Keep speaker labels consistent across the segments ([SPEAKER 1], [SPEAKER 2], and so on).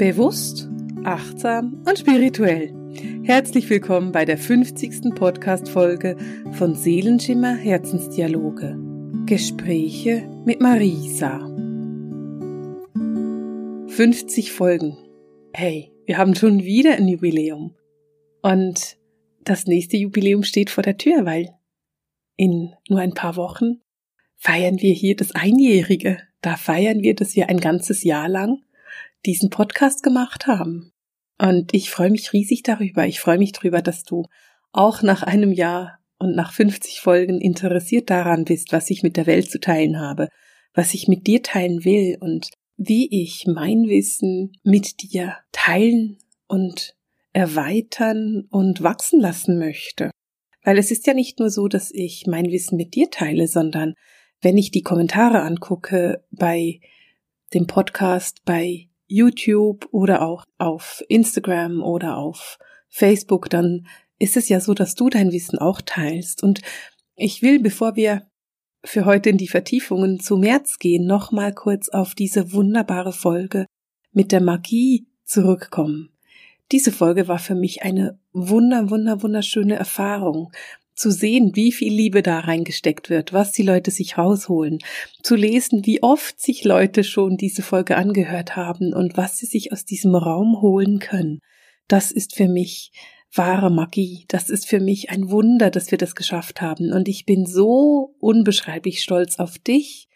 [SPEAKER 1] Bewusst, achtsam und spirituell. Herzlich willkommen bei der 50. Podcast-Folge von Seelenschimmer Herzensdialoge. Gespräche mit Marisa. 50 Folgen. Hey, wir haben schon wieder ein Jubiläum. Und das nächste Jubiläum steht vor der Tür, weil in nur ein paar Wochen feiern wir hier das Einjährige. Da feiern wir, dass wir ein ganzes Jahr lang diesen Podcast gemacht haben. Und ich freue mich riesig darüber. Ich freue mich darüber, dass du auch nach einem Jahr und nach 50 Folgen interessiert daran bist, was ich mit der Welt zu teilen habe, was ich mit dir teilen will und wie ich mein Wissen mit dir teilen und erweitern und wachsen lassen möchte. Weil es ist ja nicht nur so, dass ich mein Wissen mit dir teile, sondern wenn ich die Kommentare angucke bei dem Podcast, bei YouTube oder auch auf Instagram oder auf Facebook, dann ist es ja so, dass du dein Wissen auch teilst. Und ich will, bevor wir für heute in die Vertiefungen zu März gehen, noch mal kurz auf diese wunderbare Folge mit der Magie zurückkommen. Diese Folge war für mich eine wunder, wunder, wunderschöne Erfahrung zu sehen, wie viel Liebe da reingesteckt wird, was die Leute sich rausholen, zu lesen, wie oft sich Leute schon diese Folge angehört haben und was sie sich aus diesem Raum holen können. Das ist für mich wahre Magie. Das ist für mich ein Wunder, dass wir das geschafft haben. Und ich bin so unbeschreiblich stolz auf dich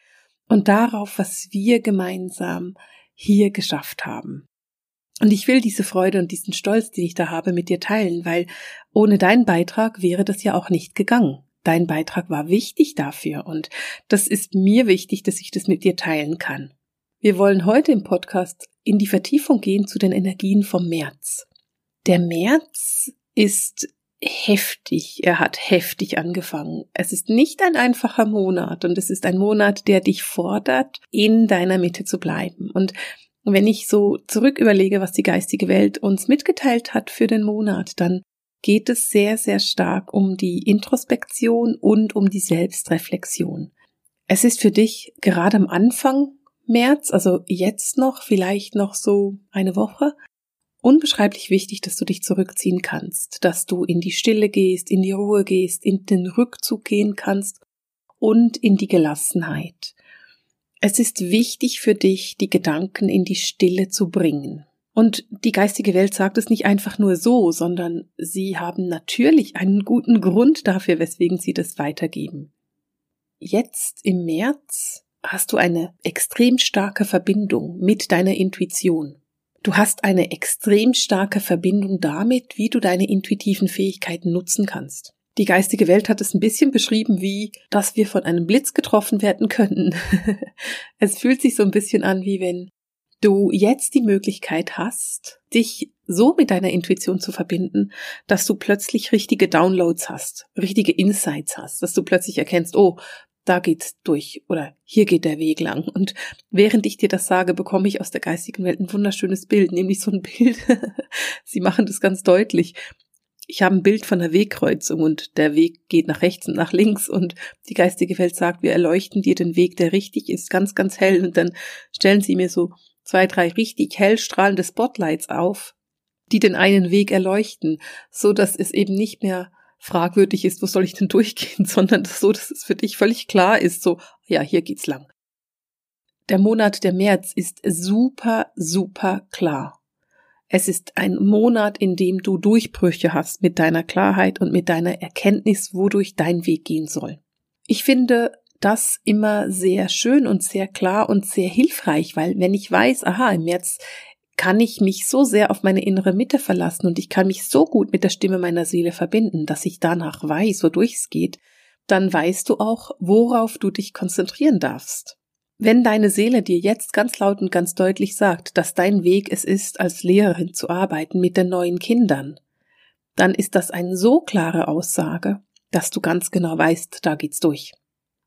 [SPEAKER 1] und darauf, was wir gemeinsam hier geschafft haben. Und ich will diese Freude und diesen Stolz, den ich da habe, mit dir teilen, weil ohne deinen Beitrag wäre das ja auch nicht gegangen. Dein Beitrag war wichtig dafür und das ist mir wichtig, dass ich das mit dir teilen kann. Wir wollen heute im Podcast in die Vertiefung gehen zu den Energien vom März. Der März ist heftig, er hat heftig angefangen. Es ist nicht ein einfacher Monat und es ist ein Monat, der dich fordert, in deiner Mitte zu bleiben. Und und wenn ich so zurück überlege, was die geistige Welt uns mitgeteilt hat für den Monat, dann geht es sehr, sehr stark um die Introspektion und um die Selbstreflexion. Es ist für dich gerade am Anfang März, also jetzt noch, vielleicht noch so eine Woche, unbeschreiblich wichtig, dass du dich zurückziehen kannst, dass du in die Stille gehst, in die Ruhe gehst, in den Rückzug gehen kannst und in die Gelassenheit. Es ist wichtig für dich, die Gedanken in die Stille zu bringen. Und die geistige Welt sagt es nicht einfach nur so, sondern sie haben natürlich einen guten Grund dafür, weswegen sie das weitergeben. Jetzt im März hast du eine extrem starke Verbindung mit deiner Intuition. Du hast eine extrem starke Verbindung damit, wie du deine intuitiven Fähigkeiten nutzen kannst. Die geistige Welt hat es ein bisschen beschrieben wie, dass wir von einem Blitz getroffen werden könnten. es fühlt sich so ein bisschen an, wie wenn du jetzt die Möglichkeit hast, dich so mit deiner Intuition zu verbinden, dass du plötzlich richtige Downloads hast, richtige Insights hast, dass du plötzlich erkennst, oh, da geht's durch oder hier geht der Weg lang. Und während ich dir das sage, bekomme ich aus der geistigen Welt ein wunderschönes Bild, nämlich so ein Bild. Sie machen das ganz deutlich ich habe ein Bild von der Wegkreuzung und der Weg geht nach rechts und nach links und die geistige Welt sagt, wir erleuchten dir den Weg, der richtig ist, ganz, ganz hell und dann stellen sie mir so zwei, drei richtig hell strahlende Spotlights auf, die den einen Weg erleuchten, so dass es eben nicht mehr fragwürdig ist, wo soll ich denn durchgehen, sondern so, dass es für dich völlig klar ist, so, ja, hier geht's lang. Der Monat der März ist super, super klar. Es ist ein Monat, in dem du Durchbrüche hast mit deiner Klarheit und mit deiner Erkenntnis, wodurch dein Weg gehen soll. Ich finde das immer sehr schön und sehr klar und sehr hilfreich, weil wenn ich weiß, aha, im März kann ich mich so sehr auf meine innere Mitte verlassen und ich kann mich so gut mit der Stimme meiner Seele verbinden, dass ich danach weiß, wodurch es geht, dann weißt du auch, worauf du dich konzentrieren darfst. Wenn deine Seele dir jetzt ganz laut und ganz deutlich sagt, dass dein Weg es ist, als Lehrerin zu arbeiten mit den neuen Kindern, dann ist das eine so klare Aussage, dass du ganz genau weißt, da geht's durch.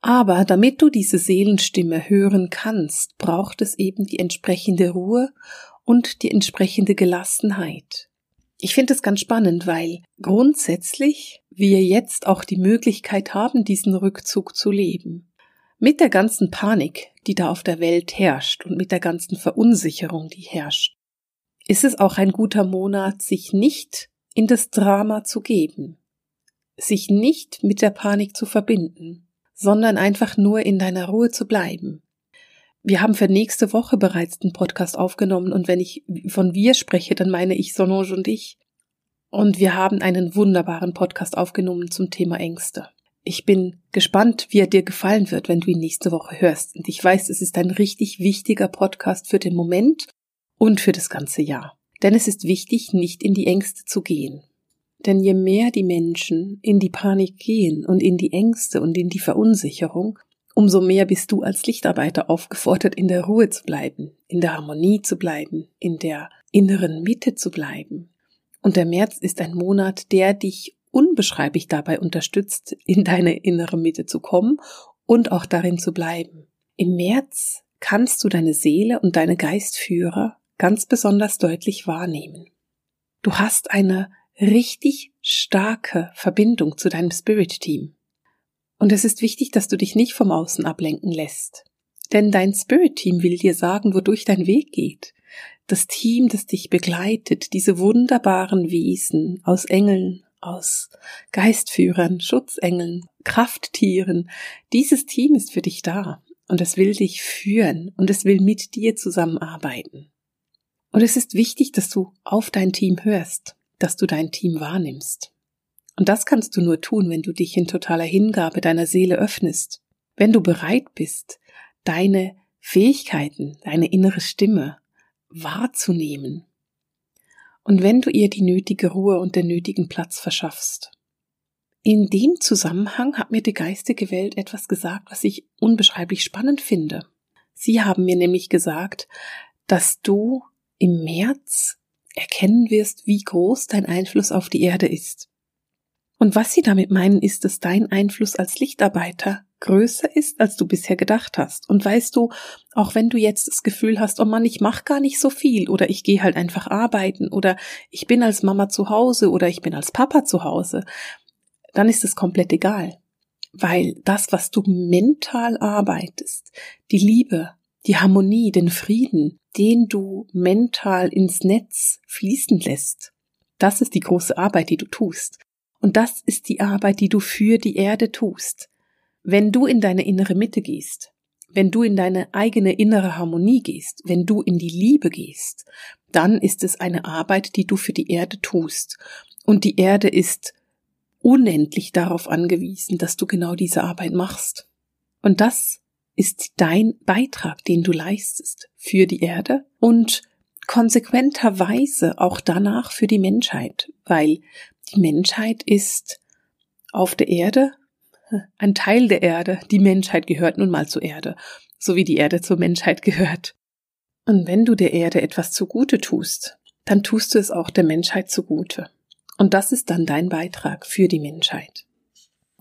[SPEAKER 1] Aber damit du diese Seelenstimme hören kannst, braucht es eben die entsprechende Ruhe und die entsprechende Gelassenheit. Ich finde es ganz spannend, weil grundsätzlich wir jetzt auch die Möglichkeit haben, diesen Rückzug zu leben. Mit der ganzen Panik, die da auf der Welt herrscht und mit der ganzen Verunsicherung, die herrscht, ist es auch ein guter Monat, sich nicht in das Drama zu geben, sich nicht mit der Panik zu verbinden, sondern einfach nur in deiner Ruhe zu bleiben. Wir haben für nächste Woche bereits den Podcast aufgenommen und wenn ich von wir spreche, dann meine ich Solange und ich. Und wir haben einen wunderbaren Podcast aufgenommen zum Thema Ängste. Ich bin gespannt, wie er dir gefallen wird, wenn du ihn nächste Woche hörst. Und ich weiß, es ist ein richtig wichtiger Podcast für den Moment und für das ganze Jahr. Denn es ist wichtig, nicht in die Ängste zu gehen. Denn je mehr die Menschen in die Panik gehen und in die Ängste und in die Verunsicherung, umso mehr bist du als Lichtarbeiter aufgefordert, in der Ruhe zu bleiben, in der Harmonie zu bleiben, in der inneren Mitte zu bleiben. Und der März ist ein Monat, der dich unbeschreiblich dabei unterstützt, in deine innere Mitte zu kommen und auch darin zu bleiben. Im März kannst du deine Seele und deine Geistführer ganz besonders deutlich wahrnehmen. Du hast eine richtig starke Verbindung zu deinem Spirit-Team. Und es ist wichtig, dass du dich nicht vom Außen ablenken lässt. Denn dein Spirit-Team will dir sagen, wodurch dein Weg geht. Das Team, das dich begleitet, diese wunderbaren Wesen aus Engeln, aus Geistführern, Schutzengeln, Krafttieren, dieses Team ist für dich da und es will dich führen und es will mit dir zusammenarbeiten. Und es ist wichtig, dass du auf dein Team hörst, dass du dein Team wahrnimmst. Und das kannst du nur tun, wenn du dich in totaler Hingabe deiner Seele öffnest, wenn du bereit bist, deine Fähigkeiten, deine innere Stimme wahrzunehmen. Und wenn du ihr die nötige Ruhe und den nötigen Platz verschaffst. In dem Zusammenhang hat mir die geistige Welt etwas gesagt, was ich unbeschreiblich spannend finde. Sie haben mir nämlich gesagt, dass du im März erkennen wirst, wie groß dein Einfluss auf die Erde ist. Und was sie damit meinen, ist, dass dein Einfluss als Lichtarbeiter größer ist, als du bisher gedacht hast. Und weißt du, auch wenn du jetzt das Gefühl hast, oh Mann, ich mache gar nicht so viel oder ich gehe halt einfach arbeiten oder ich bin als Mama zu Hause oder ich bin als Papa zu Hause, dann ist es komplett egal. Weil das, was du mental arbeitest, die Liebe, die Harmonie, den Frieden, den du mental ins Netz fließen lässt, das ist die große Arbeit, die du tust. Und das ist die Arbeit, die du für die Erde tust. Wenn du in deine innere Mitte gehst, wenn du in deine eigene innere Harmonie gehst, wenn du in die Liebe gehst, dann ist es eine Arbeit, die du für die Erde tust. Und die Erde ist unendlich darauf angewiesen, dass du genau diese Arbeit machst. Und das ist dein Beitrag, den du leistest für die Erde und konsequenterweise auch danach für die Menschheit, weil die Menschheit ist auf der Erde ein Teil der Erde. Die Menschheit gehört nun mal zur Erde, so wie die Erde zur Menschheit gehört. Und wenn du der Erde etwas zugute tust, dann tust du es auch der Menschheit zugute. Und das ist dann dein Beitrag für die Menschheit.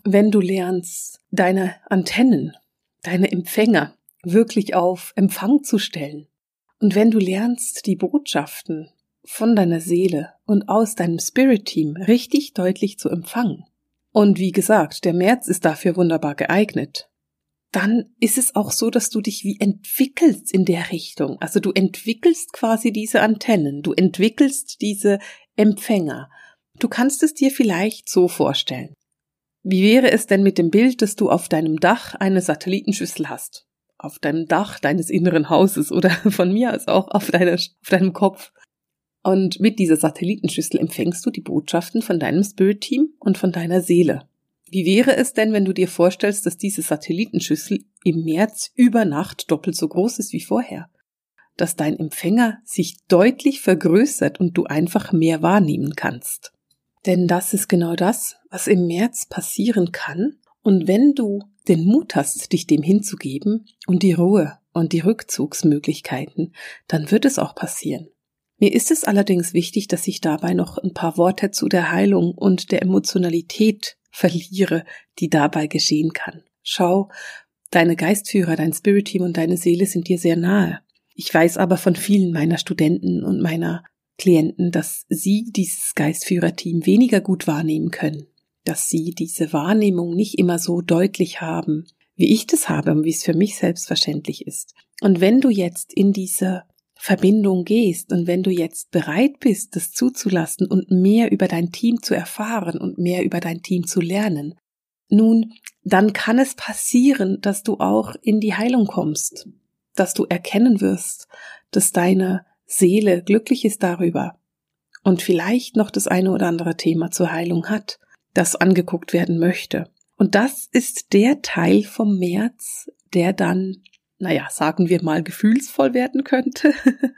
[SPEAKER 1] Wenn du lernst, deine Antennen, deine Empfänger wirklich auf Empfang zu stellen, und wenn du lernst, die Botschaften von deiner Seele und aus deinem Spirit-Team richtig deutlich zu empfangen, und wie gesagt, der März ist dafür wunderbar geeignet, dann ist es auch so, dass du dich wie entwickelst in der Richtung. Also du entwickelst quasi diese Antennen, du entwickelst diese Empfänger. Du kannst es dir vielleicht so vorstellen. Wie wäre es denn mit dem Bild, dass du auf deinem Dach eine Satellitenschüssel hast? Auf deinem Dach deines inneren Hauses oder von mir aus auch auf, deiner, auf deinem Kopf. Und mit dieser Satellitenschüssel empfängst du die Botschaften von deinem Spirit-Team und von deiner Seele. Wie wäre es denn, wenn du dir vorstellst, dass diese Satellitenschüssel im März über Nacht doppelt so groß ist wie vorher? Dass dein Empfänger sich deutlich vergrößert und du einfach mehr wahrnehmen kannst. Denn das ist genau das, was im März passieren kann. Und wenn du den Mut hast, dich dem hinzugeben und die Ruhe und die Rückzugsmöglichkeiten, dann wird es auch passieren. Mir ist es allerdings wichtig, dass ich dabei noch ein paar Worte zu der Heilung und der Emotionalität verliere, die dabei geschehen kann. Schau, deine Geistführer, dein Spirit-Team und deine Seele sind dir sehr nahe. Ich weiß aber von vielen meiner Studenten und meiner Klienten, dass sie dieses Geistführerteam weniger gut wahrnehmen können, dass sie diese Wahrnehmung nicht immer so deutlich haben, wie ich das habe und wie es für mich selbstverständlich ist. Und wenn du jetzt in diese Verbindung gehst und wenn du jetzt bereit bist, das zuzulassen und mehr über dein Team zu erfahren und mehr über dein Team zu lernen, nun, dann kann es passieren, dass du auch in die Heilung kommst, dass du erkennen wirst, dass deine Seele glücklich ist darüber und vielleicht noch das eine oder andere Thema zur Heilung hat, das angeguckt werden möchte. Und das ist der Teil vom März, der dann, naja, sagen wir mal, gefühlsvoll werden könnte.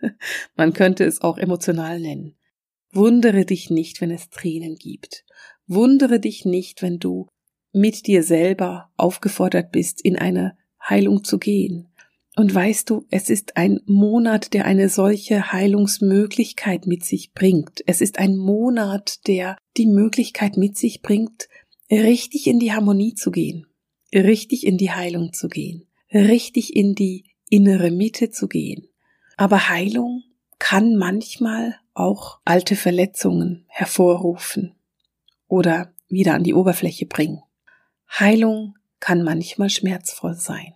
[SPEAKER 1] Man könnte es auch emotional nennen. Wundere dich nicht, wenn es Tränen gibt. Wundere dich nicht, wenn du mit dir selber aufgefordert bist, in eine Heilung zu gehen. Und weißt du, es ist ein Monat, der eine solche Heilungsmöglichkeit mit sich bringt. Es ist ein Monat, der die Möglichkeit mit sich bringt, richtig in die Harmonie zu gehen, richtig in die Heilung zu gehen, richtig in die innere Mitte zu gehen. Aber Heilung kann manchmal auch alte Verletzungen hervorrufen oder wieder an die Oberfläche bringen. Heilung kann manchmal schmerzvoll sein.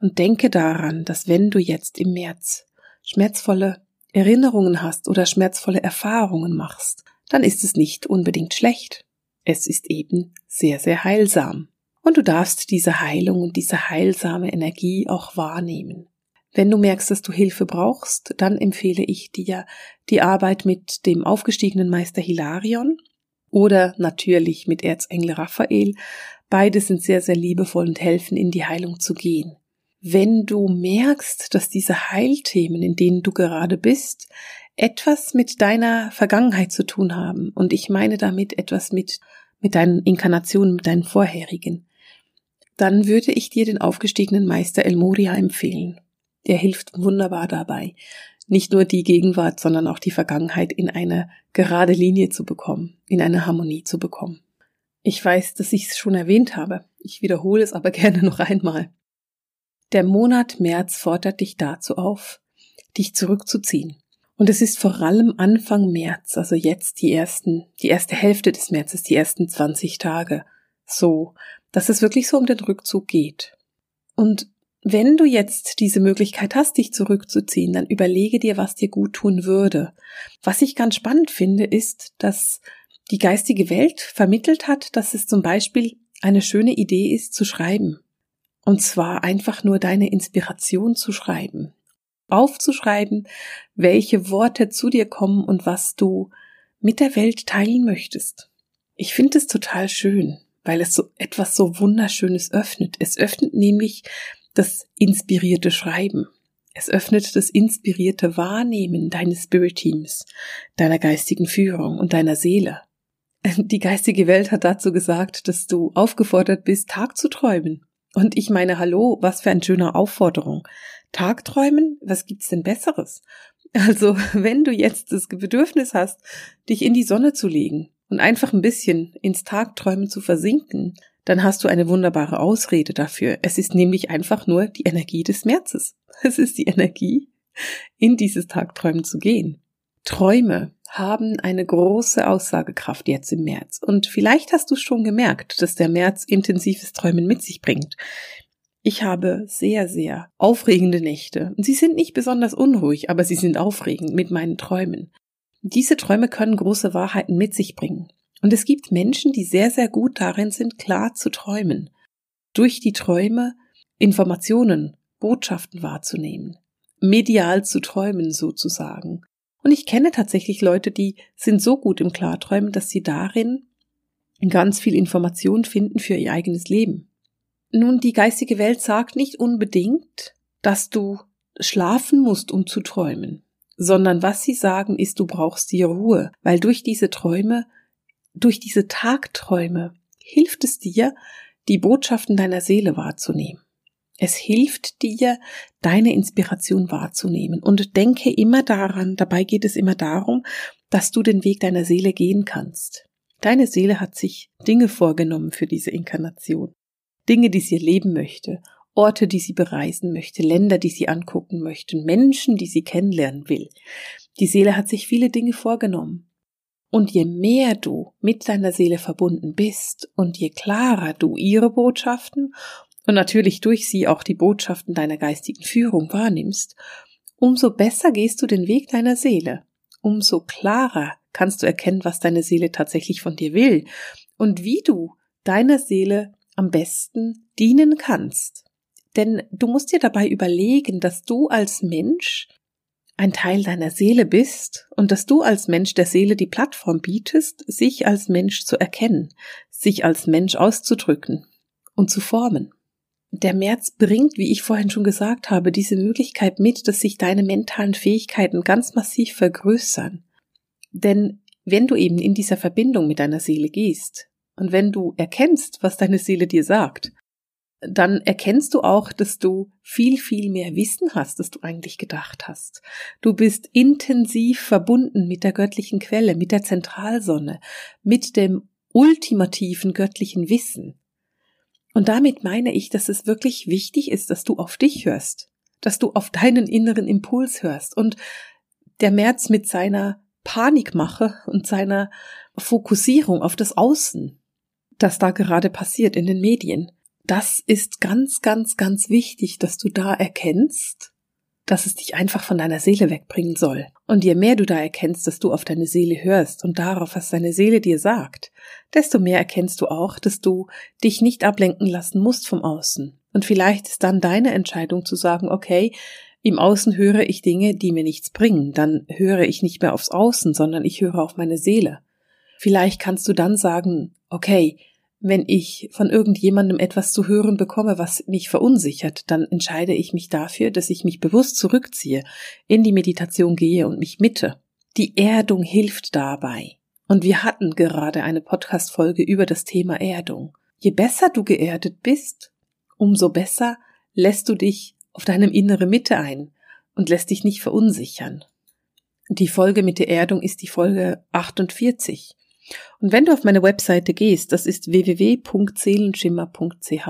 [SPEAKER 1] Und denke daran, dass wenn du jetzt im März schmerzvolle Erinnerungen hast oder schmerzvolle Erfahrungen machst, dann ist es nicht unbedingt schlecht. Es ist eben sehr, sehr heilsam. Und du darfst diese Heilung und diese heilsame Energie auch wahrnehmen. Wenn du merkst, dass du Hilfe brauchst, dann empfehle ich dir die Arbeit mit dem aufgestiegenen Meister Hilarion oder natürlich mit Erzengel Raphael. Beide sind sehr, sehr liebevoll und helfen, in die Heilung zu gehen. Wenn du merkst, dass diese Heilthemen, in denen du gerade bist, etwas mit deiner Vergangenheit zu tun haben, und ich meine damit etwas mit, mit deinen Inkarnationen, mit deinen vorherigen, dann würde ich dir den aufgestiegenen Meister El Moria empfehlen. Der hilft wunderbar dabei, nicht nur die Gegenwart, sondern auch die Vergangenheit in eine gerade Linie zu bekommen, in eine Harmonie zu bekommen. Ich weiß, dass ich es schon erwähnt habe. Ich wiederhole es aber gerne noch einmal. Der Monat März fordert dich dazu auf, dich zurückzuziehen. Und es ist vor allem Anfang März, also jetzt die ersten, die erste Hälfte des Märzes, die ersten 20 Tage, so, dass es wirklich so um den Rückzug geht. Und wenn du jetzt diese Möglichkeit hast, dich zurückzuziehen, dann überlege dir, was dir gut tun würde. Was ich ganz spannend finde, ist, dass die geistige Welt vermittelt hat, dass es zum Beispiel eine schöne Idee ist, zu schreiben. Und zwar einfach nur deine Inspiration zu schreiben. Aufzuschreiben, welche Worte zu dir kommen und was du mit der Welt teilen möchtest. Ich finde es total schön, weil es so etwas so Wunderschönes öffnet. Es öffnet nämlich das inspirierte Schreiben. Es öffnet das inspirierte Wahrnehmen deines Spirit Teams, deiner geistigen Führung und deiner Seele. Die geistige Welt hat dazu gesagt, dass du aufgefordert bist, Tag zu träumen. Und ich meine, hallo, was für eine schöne Aufforderung. Tagträumen? Was gibt's denn Besseres? Also, wenn du jetzt das Bedürfnis hast, dich in die Sonne zu legen und einfach ein bisschen ins Tagträumen zu versinken, dann hast du eine wunderbare Ausrede dafür. Es ist nämlich einfach nur die Energie des Märzes. Es ist die Energie, in dieses Tagträumen zu gehen. Träume haben eine große Aussagekraft jetzt im März. Und vielleicht hast du schon gemerkt, dass der März intensives Träumen mit sich bringt. Ich habe sehr, sehr aufregende Nächte. Und sie sind nicht besonders unruhig, aber sie sind aufregend mit meinen Träumen. Diese Träume können große Wahrheiten mit sich bringen. Und es gibt Menschen, die sehr, sehr gut darin sind, klar zu träumen. Durch die Träume Informationen, Botschaften wahrzunehmen. Medial zu träumen sozusagen. Und ich kenne tatsächlich Leute, die sind so gut im Klarträumen, dass sie darin ganz viel Information finden für ihr eigenes Leben. Nun, die geistige Welt sagt nicht unbedingt, dass du schlafen musst, um zu träumen, sondern was sie sagen ist, du brauchst die Ruhe, weil durch diese Träume durch diese Tagträume hilft es dir, die Botschaften deiner Seele wahrzunehmen. Es hilft dir, deine Inspiration wahrzunehmen. Und denke immer daran, dabei geht es immer darum, dass du den Weg deiner Seele gehen kannst. Deine Seele hat sich Dinge vorgenommen für diese Inkarnation. Dinge, die sie erleben möchte, Orte, die sie bereisen möchte, Länder, die sie angucken möchte, Menschen, die sie kennenlernen will. Die Seele hat sich viele Dinge vorgenommen. Und je mehr du mit deiner Seele verbunden bist und je klarer du ihre Botschaften und natürlich durch sie auch die Botschaften deiner geistigen Führung wahrnimmst, umso besser gehst du den Weg deiner Seele, umso klarer kannst du erkennen, was deine Seele tatsächlich von dir will und wie du deiner Seele am besten dienen kannst. Denn du musst dir dabei überlegen, dass du als Mensch ein Teil deiner Seele bist und dass du als Mensch der Seele die Plattform bietest, sich als Mensch zu erkennen, sich als Mensch auszudrücken und zu formen. Der März bringt, wie ich vorhin schon gesagt habe, diese Möglichkeit mit, dass sich deine mentalen Fähigkeiten ganz massiv vergrößern. Denn wenn du eben in dieser Verbindung mit deiner Seele gehst und wenn du erkennst, was deine Seele dir sagt, dann erkennst du auch, dass du viel, viel mehr Wissen hast, als du eigentlich gedacht hast. Du bist intensiv verbunden mit der göttlichen Quelle, mit der Zentralsonne, mit dem ultimativen göttlichen Wissen. Und damit meine ich, dass es wirklich wichtig ist, dass du auf dich hörst, dass du auf deinen inneren Impuls hörst. Und der März mit seiner Panikmache und seiner Fokussierung auf das Außen, das da gerade passiert in den Medien, das ist ganz, ganz, ganz wichtig, dass du da erkennst, dass es dich einfach von deiner Seele wegbringen soll. Und je mehr du da erkennst, dass du auf deine Seele hörst und darauf, was deine Seele dir sagt, desto mehr erkennst du auch, dass du dich nicht ablenken lassen musst vom Außen. Und vielleicht ist dann deine Entscheidung zu sagen, okay, im Außen höre ich Dinge, die mir nichts bringen, dann höre ich nicht mehr aufs Außen, sondern ich höre auf meine Seele. Vielleicht kannst du dann sagen, okay, wenn ich von irgendjemandem etwas zu hören bekomme, was mich verunsichert, dann entscheide ich mich dafür, dass ich mich bewusst zurückziehe, in die Meditation gehe und mich mitte. Die Erdung hilft dabei. Und wir hatten gerade eine Podcast-Folge über das Thema Erdung. Je besser du geerdet bist, umso besser lässt du dich auf deinem innere Mitte ein und lässt dich nicht verunsichern. Die Folge mit der Erdung ist die Folge 48. Und wenn du auf meine Webseite gehst, das ist www.seelenschimmer.ch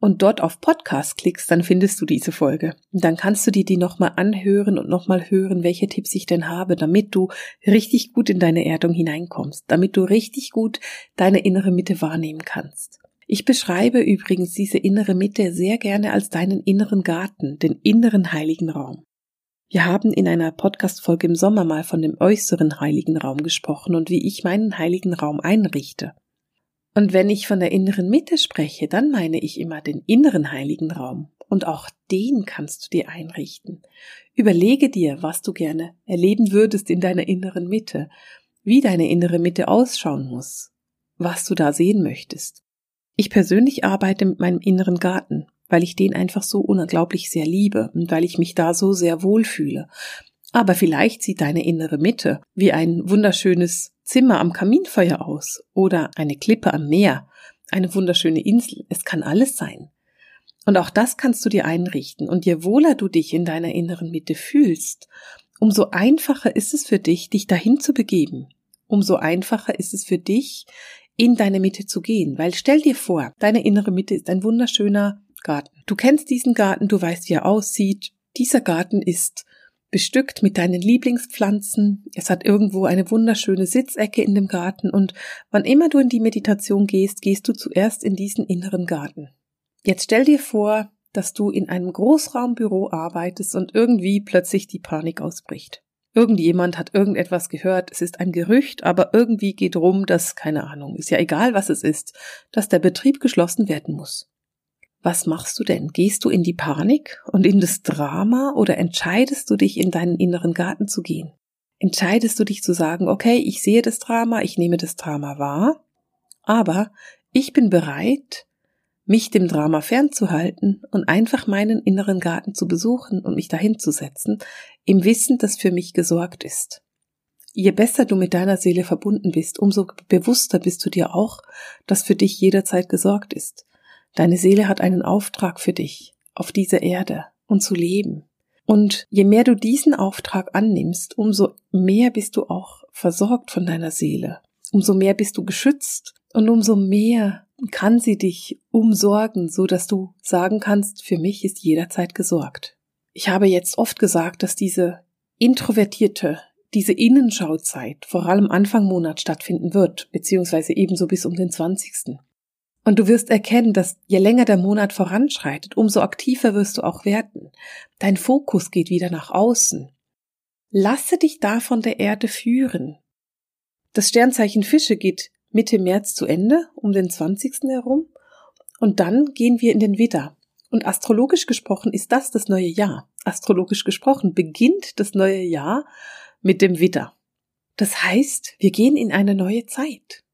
[SPEAKER 1] und dort auf Podcast klickst, dann findest du diese Folge. Und dann kannst du dir die nochmal anhören und nochmal hören, welche Tipps ich denn habe, damit du richtig gut in deine Erdung hineinkommst, damit du richtig gut deine innere Mitte wahrnehmen kannst. Ich beschreibe übrigens diese innere Mitte sehr gerne als deinen inneren Garten, den inneren heiligen Raum. Wir haben in einer Podcast-Folge im Sommer mal von dem äußeren heiligen Raum gesprochen und wie ich meinen heiligen Raum einrichte. Und wenn ich von der inneren Mitte spreche, dann meine ich immer den inneren heiligen Raum. Und auch den kannst du dir einrichten. Überlege dir, was du gerne erleben würdest in deiner inneren Mitte, wie deine innere Mitte ausschauen muss, was du da sehen möchtest. Ich persönlich arbeite mit meinem inneren Garten weil ich den einfach so unglaublich sehr liebe und weil ich mich da so sehr wohlfühle. Aber vielleicht sieht deine innere Mitte wie ein wunderschönes Zimmer am Kaminfeuer aus oder eine Klippe am Meer, eine wunderschöne Insel. Es kann alles sein. Und auch das kannst du dir einrichten. Und je wohler du dich in deiner inneren Mitte fühlst, umso einfacher ist es für dich, dich dahin zu begeben. Umso einfacher ist es für dich, in deine Mitte zu gehen. Weil stell dir vor, deine innere Mitte ist ein wunderschöner Garten. Du kennst diesen Garten, du weißt, wie er aussieht. Dieser Garten ist bestückt mit deinen Lieblingspflanzen. Es hat irgendwo eine wunderschöne Sitzecke in dem Garten und wann immer du in die Meditation gehst, gehst du zuerst in diesen inneren Garten. Jetzt stell dir vor, dass du in einem Großraumbüro arbeitest und irgendwie plötzlich die Panik ausbricht. Irgendjemand hat irgendetwas gehört, es ist ein Gerücht, aber irgendwie geht rum, dass, keine Ahnung, ist ja egal, was es ist, dass der Betrieb geschlossen werden muss. Was machst du denn? Gehst du in die Panik und in das Drama oder entscheidest du dich in deinen inneren Garten zu gehen? Entscheidest du dich zu sagen, okay, ich sehe das Drama, ich nehme das Drama wahr, aber ich bin bereit, mich dem Drama fernzuhalten und einfach meinen inneren Garten zu besuchen und mich dahin zu setzen, im Wissen, dass für mich gesorgt ist. Je besser du mit deiner Seele verbunden bist, umso bewusster bist du dir auch, dass für dich jederzeit gesorgt ist. Deine Seele hat einen Auftrag für dich auf dieser Erde und zu leben. Und je mehr du diesen Auftrag annimmst, umso mehr bist du auch versorgt von deiner Seele. Umso mehr bist du geschützt und umso mehr kann sie dich umsorgen, so dass du sagen kannst, für mich ist jederzeit gesorgt. Ich habe jetzt oft gesagt, dass diese introvertierte, diese Innenschauzeit vor allem Anfang Monat stattfinden wird, beziehungsweise ebenso bis um den 20. Und du wirst erkennen, dass je länger der Monat voranschreitet, umso aktiver wirst du auch werden. Dein Fokus geht wieder nach außen. Lasse dich da von der Erde führen. Das Sternzeichen Fische geht Mitte März zu Ende, um den 20. herum. Und dann gehen wir in den Widder. Und astrologisch gesprochen ist das das neue Jahr. Astrologisch gesprochen beginnt das neue Jahr mit dem Widder. Das heißt, wir gehen in eine neue Zeit.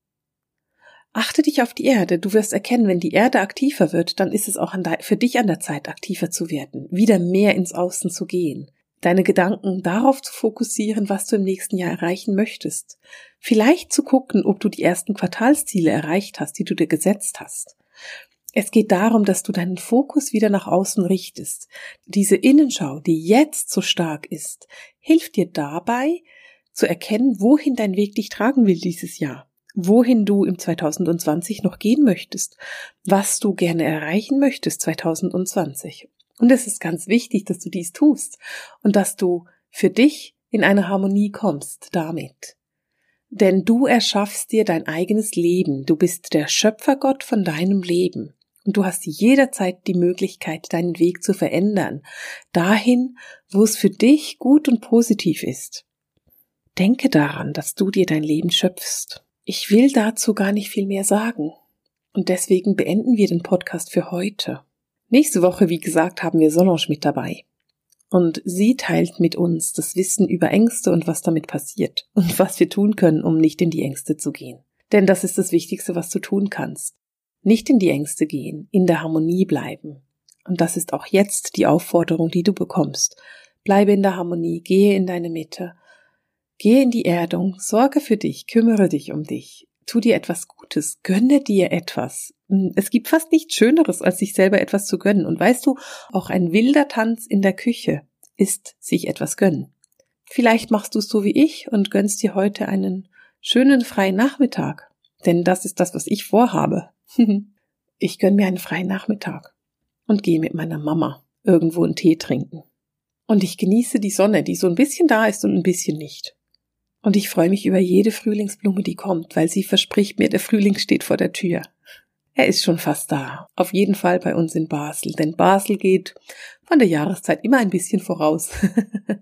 [SPEAKER 1] Achte dich auf die Erde. Du wirst erkennen, wenn die Erde aktiver wird, dann ist es auch für dich an der Zeit, aktiver zu werden, wieder mehr ins Außen zu gehen, deine Gedanken darauf zu fokussieren, was du im nächsten Jahr erreichen möchtest. Vielleicht zu gucken, ob du die ersten Quartalsziele erreicht hast, die du dir gesetzt hast. Es geht darum, dass du deinen Fokus wieder nach außen richtest. Diese Innenschau, die jetzt so stark ist, hilft dir dabei, zu erkennen, wohin dein Weg dich tragen will dieses Jahr wohin du im 2020 noch gehen möchtest, was du gerne erreichen möchtest 2020. Und es ist ganz wichtig, dass du dies tust und dass du für dich in eine Harmonie kommst damit. Denn du erschaffst dir dein eigenes Leben, du bist der Schöpfergott von deinem Leben. Und du hast jederzeit die Möglichkeit, deinen Weg zu verändern, dahin, wo es für dich gut und positiv ist. Denke daran, dass du dir dein Leben schöpfst. Ich will dazu gar nicht viel mehr sagen. Und deswegen beenden wir den Podcast für heute. Nächste Woche, wie gesagt, haben wir Solange mit dabei. Und sie teilt mit uns das Wissen über Ängste und was damit passiert und was wir tun können, um nicht in die Ängste zu gehen. Denn das ist das Wichtigste, was du tun kannst. Nicht in die Ängste gehen, in der Harmonie bleiben. Und das ist auch jetzt die Aufforderung, die du bekommst. Bleibe in der Harmonie, gehe in deine Mitte Gehe in die Erdung, sorge für dich, kümmere dich um dich, tu dir etwas Gutes, gönne dir etwas. Hm, es gibt fast nichts Schöneres, als sich selber etwas zu gönnen. Und weißt du, auch ein wilder Tanz in der Küche ist sich etwas gönnen. Vielleicht machst du es so wie ich und gönnst dir heute einen schönen freien Nachmittag. Denn das ist das, was ich vorhabe. ich gönn mir einen freien Nachmittag und gehe mit meiner Mama irgendwo einen Tee trinken. Und ich genieße die Sonne, die so ein bisschen da ist und ein bisschen nicht. Und ich freue mich über jede Frühlingsblume, die kommt, weil sie verspricht mir, der Frühling steht vor der Tür. Er ist schon fast da. Auf jeden Fall bei uns in Basel, denn Basel geht von der Jahreszeit immer ein bisschen voraus.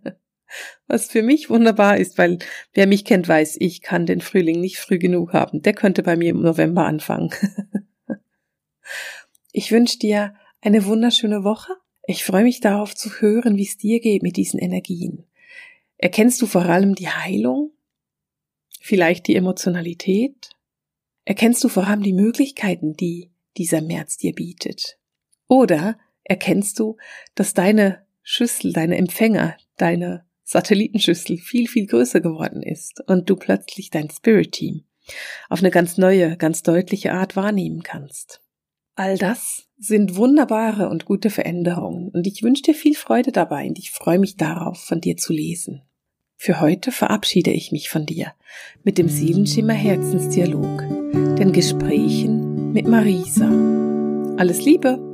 [SPEAKER 1] Was für mich wunderbar ist, weil wer mich kennt, weiß, ich kann den Frühling nicht früh genug haben. Der könnte bei mir im November anfangen. ich wünsche dir eine wunderschöne Woche. Ich freue mich darauf zu hören, wie es dir geht mit diesen Energien. Erkennst du vor allem die Heilung? Vielleicht die Emotionalität? Erkennst du vor allem die Möglichkeiten, die dieser März dir bietet? Oder erkennst du, dass deine Schüssel, deine Empfänger, deine Satellitenschüssel viel, viel größer geworden ist und du plötzlich dein Spirit Team auf eine ganz neue, ganz deutliche Art wahrnehmen kannst? All das sind wunderbare und gute Veränderungen und ich wünsche dir viel Freude dabei und ich freue mich darauf, von dir zu lesen. Für heute verabschiede ich mich von dir mit dem Seelenschimmer Herzensdialog, den Gesprächen mit Marisa. Alles Liebe!